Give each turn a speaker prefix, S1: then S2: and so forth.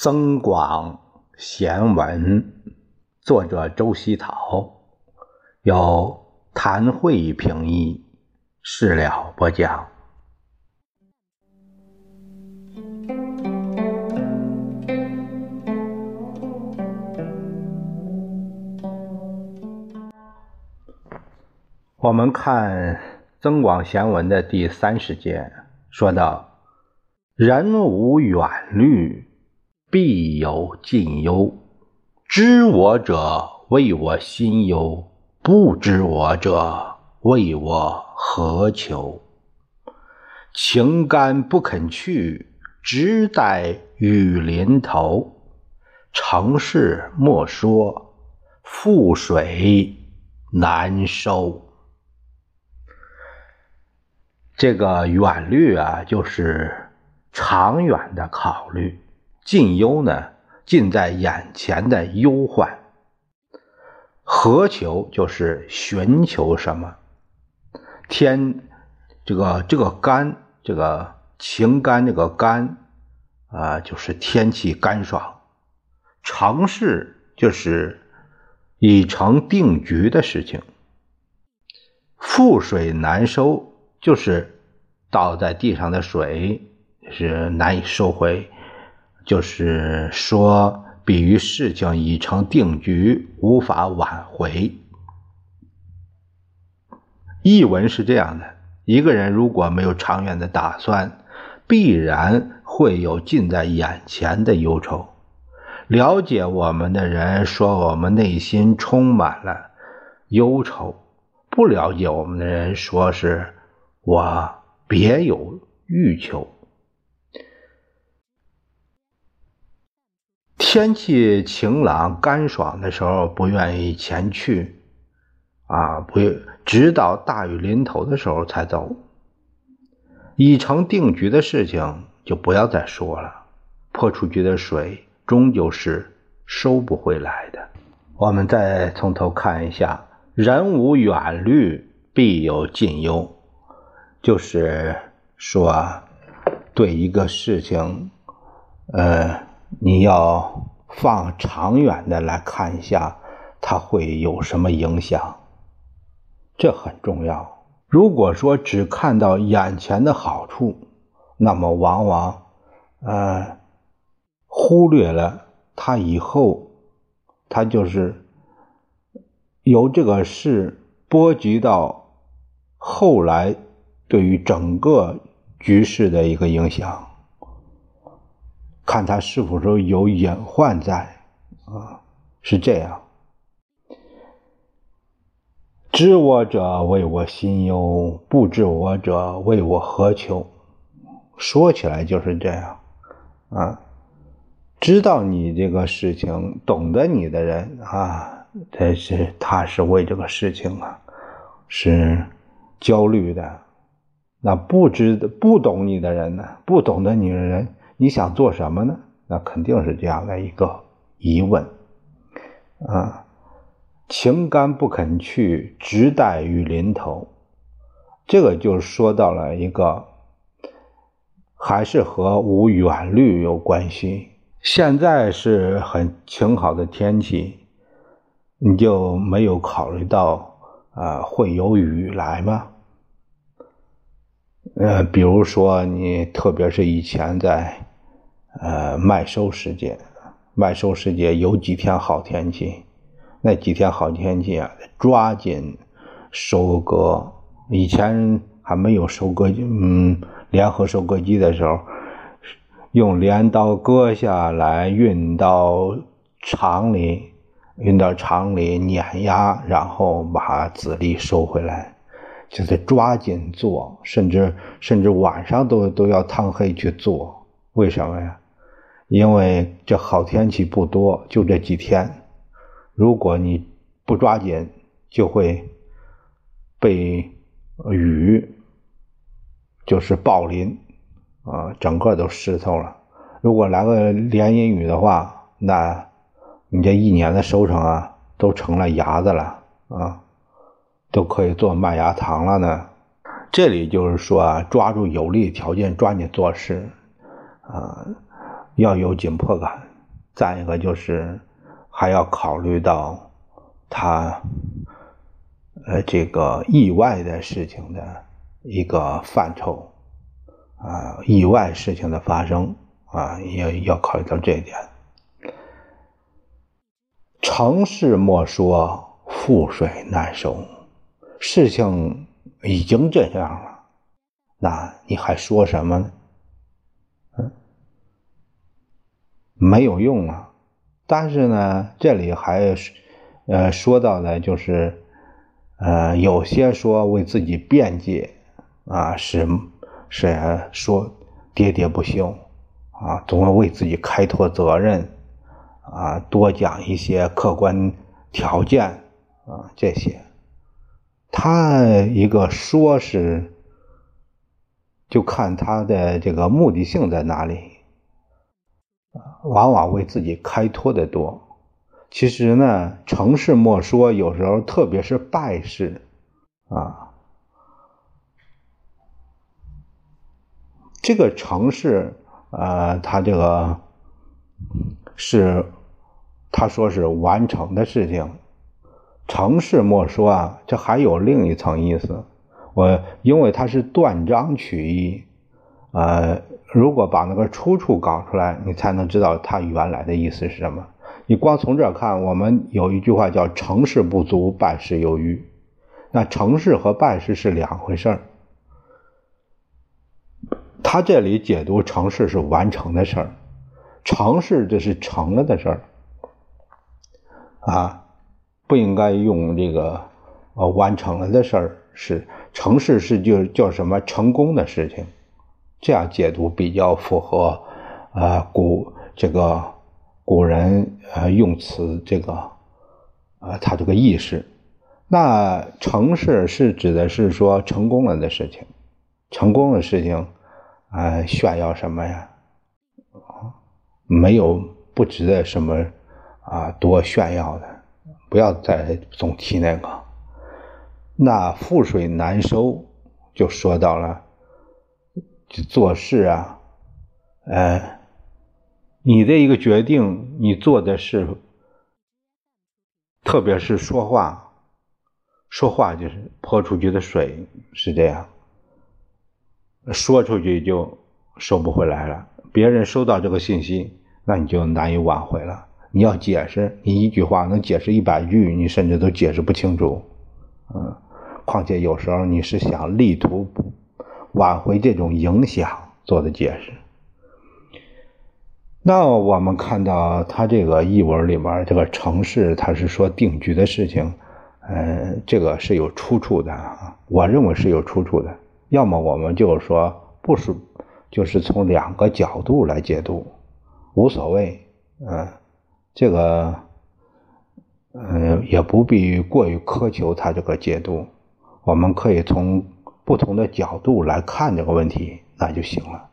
S1: 《增广贤文》，作者周希陶，由谭慧评译，事了播讲。我们看《增广贤文》的第三十节，说到：“人无远虑。”必有近忧，知我者谓我心忧，不知我者谓我何求。情干不肯去，只待雨淋头。成事莫说，覆水难收。这个远虑啊，就是长远的考虑。近忧呢，近在眼前的忧患；何求就是寻求什么。天，这个这个干，这个情干，这个干啊，就是天气干爽。成事就是已成定局的事情。覆水难收，就是倒在地上的水是难以收回。就是说，比喻事情已成定局，无法挽回。译文是这样的：一个人如果没有长远的打算，必然会有近在眼前的忧愁。了解我们的人说，我们内心充满了忧愁；不了解我们的人说，是我别有欲求。天气晴朗干爽的时候，不愿意前去，啊，不，直到大雨临头的时候才走。已成定局的事情就不要再说了。泼出去的水终究是收不回来的。我们再从头看一下：人无远虑，必有近忧。就是说，对一个事情，呃。你要放长远的来看一下，它会有什么影响？这很重要。如果说只看到眼前的好处，那么往往呃忽略了它以后，它就是由这个事波及到后来对于整个局势的一个影响。看他是否说有隐患在，啊，是这样。知我者为我心忧，不知我者为我何求？说起来就是这样，啊，知道你这个事情、懂得你的人啊，这是他是为这个事情啊，是焦虑的。那不知不懂你的人呢？不懂得你的人。你想做什么呢？那肯定是这样的一个疑问啊！情干不肯去，直待雨淋头。这个就说到了一个，还是和无远虑有关系。现在是很晴好的天气，你就没有考虑到啊会有雨来吗？呃，比如说你，特别是以前在。呃，麦收时节，麦收时节有几天好天气，那几天好天气啊，抓紧收割。以前还没有收割机，嗯，联合收割机的时候，用镰刀割下来，运到厂里，运到厂里碾压，然后把籽粒收回来，就得抓紧做，甚至甚至晚上都都要趟黑去做，为什么呀？因为这好天气不多，就这几天，如果你不抓紧，就会被雨就是暴淋啊，整个都湿透了。如果来个连阴雨的话，那你这一年的收成啊，都成了芽子了啊，都可以做麦芽糖了呢。这里就是说啊，抓住有利条件，抓紧做事啊。要有紧迫感。再一个就是还要考虑到他呃这个意外的事情的一个范畴啊，意外事情的发生啊，要要考虑到这一点。成事莫说，覆水难收。事情已经这样了，那你还说什么呢？嗯，没有用啊。但是呢，这里还呃说到的就是，呃，有些说为自己辩解啊，是是说喋喋不休啊，总要为自己开脱责任啊，多讲一些客观条件啊，这些。他一个说是，就看他的这个目的性在哪里，往往为自己开脱的多。其实呢，成事莫说，有时候特别是败事，啊，这个成事，呃，他这个是他说是完成的事情。成事莫说啊，这还有另一层意思。我因为它是断章取义，呃，如果把那个出处搞出来，你才能知道它原来的意思是什么。你光从这看，我们有一句话叫“成事不足，败事有余”。那成事和败事是两回事儿。他这里解读成事是完成的事儿，成事这是成了的事儿啊。不应该用这个呃完成了的事儿是成事是就叫什么成功的事情，这样解读比较符合呃古这个古人呃用词这个呃他这个意识。那成事是指的是说成功了的事情，成功的事情啊炫耀什么呀？没有不值得什么啊多炫耀的。不要再总提那个，那覆水难收，就说到了，去做事啊，呃，你的一个决定，你做的是，特别是说话，说话就是泼出去的水是这样，说出去就收不回来了，别人收到这个信息，那你就难以挽回了。你要解释，你一句话能解释一百句，你甚至都解释不清楚，嗯，况且有时候你是想力图挽回这种影响做的解释。那我们看到他这个译文里面这个城市，他是说定居的事情，呃，这个是有出处的啊，我认为是有出处的。要么我们就是说不是，就是从两个角度来解读，无所谓，嗯。这个，嗯，也不必过于苛求他这个解读，我们可以从不同的角度来看这个问题，那就行了。